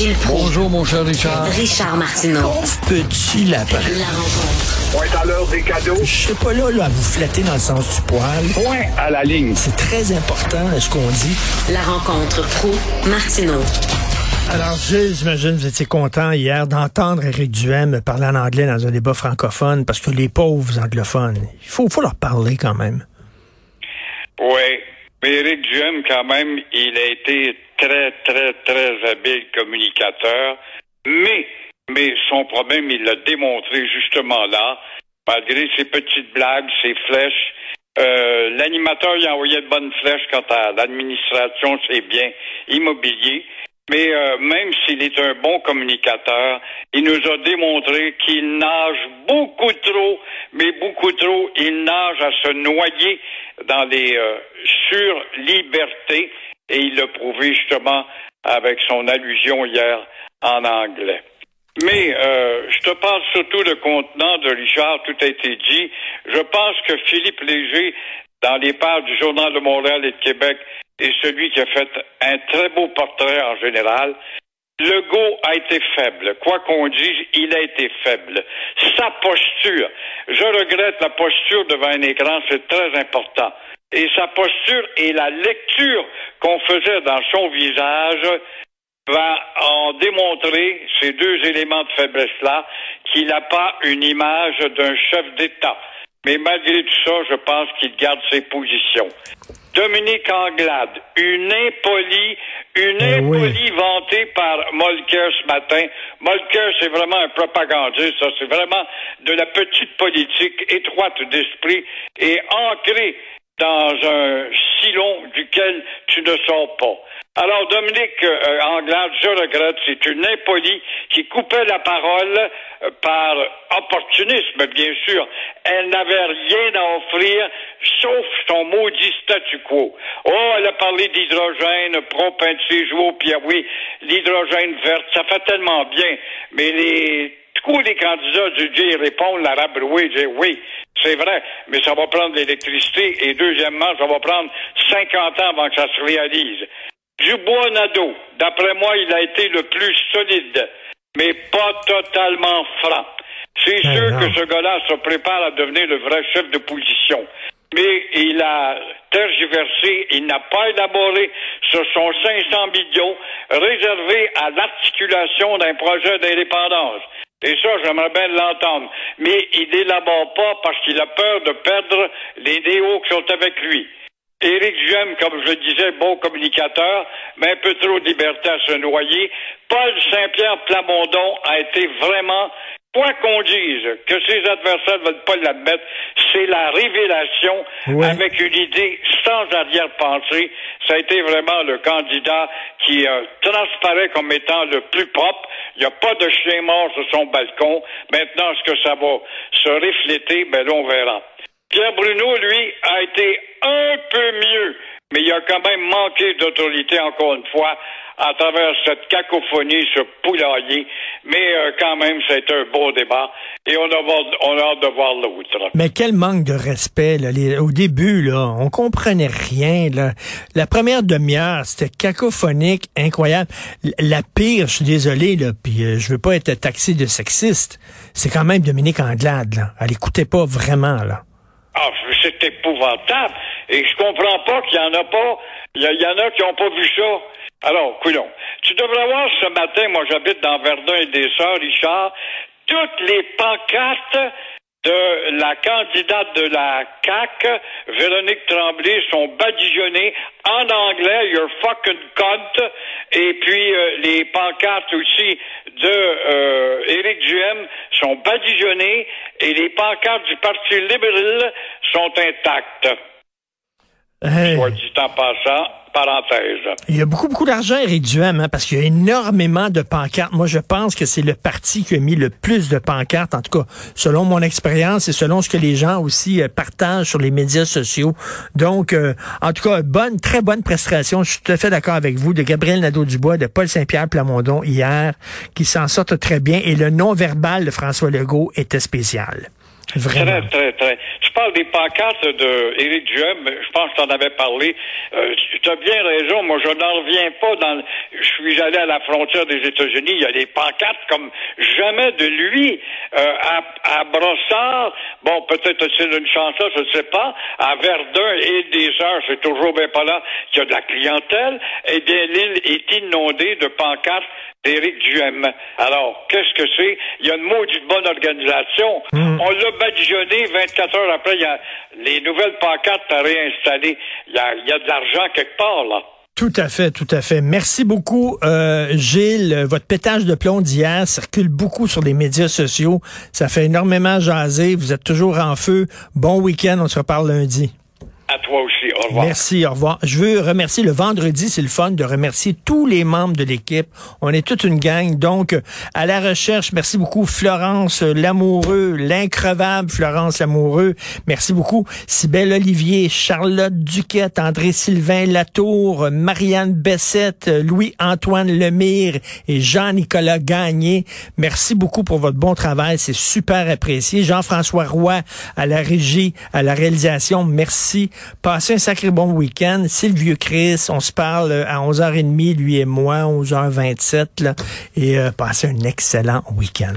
Gilles Proulx. Bonjour, mon cher Richard. Richard Martineau. Petit lapin. La rencontre. Point à l'heure des cadeaux. Je suis pas là, là à vous flatter dans le sens du poil. Point à la ligne. C'est très important ce qu'on dit. La rencontre pro martineau Alors, Gilles, j'imagine que vous étiez content hier d'entendre Éric Duhem parler en anglais dans un débat francophone parce que les pauvres anglophones, il faut, faut leur parler quand même. Oui. Mais Éric Duhem, quand même, il a été très, très, très habile communicateur. Mais, mais son problème, il l'a démontré justement là, malgré ses petites blagues, ses flèches. Euh, L'animateur, il a envoyé de bonnes flèches quant à l'administration, c'est bien immobilier. Mais euh, même s'il est un bon communicateur, il nous a démontré qu'il nage beaucoup trop, mais beaucoup trop. Il nage à se noyer dans les euh, surlibertés et il l'a prouvé justement avec son allusion hier en anglais. Mais euh, je te parle surtout de contenant de Richard, tout a été dit. Je pense que Philippe Léger, dans les pages du Journal de Montréal et de Québec, est celui qui a fait un très beau portrait en général. Legault a été faible. Quoi qu'on dise, il a été faible. Sa posture, je regrette la posture devant un écran, c'est très important. Et sa posture et la lecture qu'on faisait dans son visage va en démontrer ces deux éléments de faiblesse-là, qu'il n'a pas une image d'un chef d'État. Mais malgré tout ça, je pense qu'il garde ses positions. Dominique Anglade, une impolie, une impolie vantée par Molker ce matin. Molker, c'est vraiment un propagandiste, ça, c'est vraiment de la petite politique étroite d'esprit et ancrée dans un silon duquel tu ne sors pas. Alors, Dominique euh, Anglade, je regrette, c'est une impolie qui coupait la parole euh, par opportunisme, bien sûr. Elle n'avait rien à offrir, sauf son maudit statu quo. Oh, elle a parlé d'hydrogène, propinté, jouer puis ah oui, l'hydrogène verte, ça fait tellement bien, mais les tous les candidats du Dieu répondent, la rabrouée, dit oui, c'est vrai, mais ça va prendre de l'électricité et deuxièmement, ça va prendre 50 ans avant que ça se réalise. Dubois-Nadeau, d'après moi, il a été le plus solide, mais pas totalement franc. C'est Ben sûr non. que ce gars-là se prépare à devenir le vrai chef de position. Mais il a tergiversé, il n'a pas élaboré sur son 500 millions réservé à l'articulation d'un projet d'indépendance. Et ça, j'aimerais bien l'entendre. Mais il n'élabore pas parce qu'il a peur de perdre les néos qui sont avec lui. Éric Duhem, comme je le disais, bon communicateur, mais un peu trop de liberté à se noyer. Paul Saint-Pierre Plamondon a été vraiment, quoi qu'on dise, que ses adversaires ne veulent pas l'admettre, c'est la révélation Ouais. avec une idée sans arrière-pensée. Ça a été vraiment le candidat qui euh, transparaît comme étant le plus propre. Il n'y a pas de chien mort sur son balcon. Maintenant, est-ce que ça va se refléter? Ben là, on verra. Pierre Bruno, lui, a été un peu mieux, mais il a quand même manqué d'autorité, encore une fois, à travers cette cacophonie, ce poulailler. Mais euh, quand même, c'est un beau débat et on a, on a hâte de voir l'autre. Mais quel manque de respect. Là. Les- au début, là, on comprenait rien. Là. La première demi-heure, c'était cacophonique, incroyable. La pire, je suis désolé, là, puis euh, je veux pas être taxé de sexiste, c'est quand même Dominique Anglade. Là. Elle écoutait pas vraiment. là. Ah, c'est épouvantable. Et je comprends pas qu'il y en a pas. Il y, en a qui n'ont pas vu ça. Alors, coulon. Tu devrais voir ce matin, moi j'habite dans Verdun et des Sœurs, Richard, toutes les pancartes de la candidate de la CAC, Véronique Tremblay, sont badigeonnées en anglais, you're fucking cunt, et puis euh, les pancartes aussi de euh, Éric Duhem sont badigeonnées, et les pancartes du Parti libéral sont intactes. Hey. Soit dit en passant, parenthèse. Il y a beaucoup, beaucoup d'argent, Éric Duhem, hein, parce qu'il y a énormément de pancartes. Moi, je pense que c'est le parti qui a mis le plus de pancartes, en tout cas, selon mon expérience et selon ce que les gens aussi euh, partagent sur les médias sociaux. Donc, euh, en tout cas, bonne, très bonne prestation. Je suis tout à fait d'accord avec vous, de Gabriel Nadeau-Dubois, de Paul Saint-Pierre Plamondon hier, qui s'en sortent très bien. Et le non-verbal de François Legault était spécial. Vraiment. Très, très, très. Tu parles des pancartes de Éric Duhem, je pense que tu en avais parlé. Euh, tu as bien raison. Moi, je n'en reviens pas. Dans, je suis allé à la frontière des États-Unis. Il y a des pancartes comme jamais de lui euh, à, à Brossard. Bon, peut-être c'est une chanson, je ne sais pas. À Verdun et des heures, c'est toujours bien pas là qu'il y a de la clientèle. Eh bien, l'île est inondée de pancartes d'Éric Duhem. Alors, qu'est-ce que c'est? Il y a une maudite bonne organisation. Mm. On l'a badigeonné 24 heures après. Il y a les nouvelles pancartes à réinstaller. Il y a, il y a de l'argent quelque part, là. Tout à fait, tout à fait. Merci beaucoup, euh, Gilles. Votre pétage de plomb d'hier circule beaucoup sur les médias sociaux. Ça fait énormément jaser. Vous êtes toujours en feu. Bon week-end. On se reparle lundi. À toi aussi. Au Merci, au revoir. Je veux remercier le vendredi, c'est le fun de remercier tous les membres de l'équipe. On est toute une gang. Donc, à la recherche, merci beaucoup Florence Lamoureux, l'increvable Florence Lamoureux. Merci beaucoup Sybelle Olivier, Charlotte Duquette, André-Sylvain Latour, Marianne Bessette, Louis-Antoine Lemire et Jean-Nicolas Gagné. Merci beaucoup pour votre bon travail. C'est super apprécié. Jean-François Roy à la régie, à la réalisation. Merci. Un sacré bon week-end. C'est le vieux Chris. On se parle à 11h30, lui et moi, 11h27. Là, et euh, passez un excellent week-end.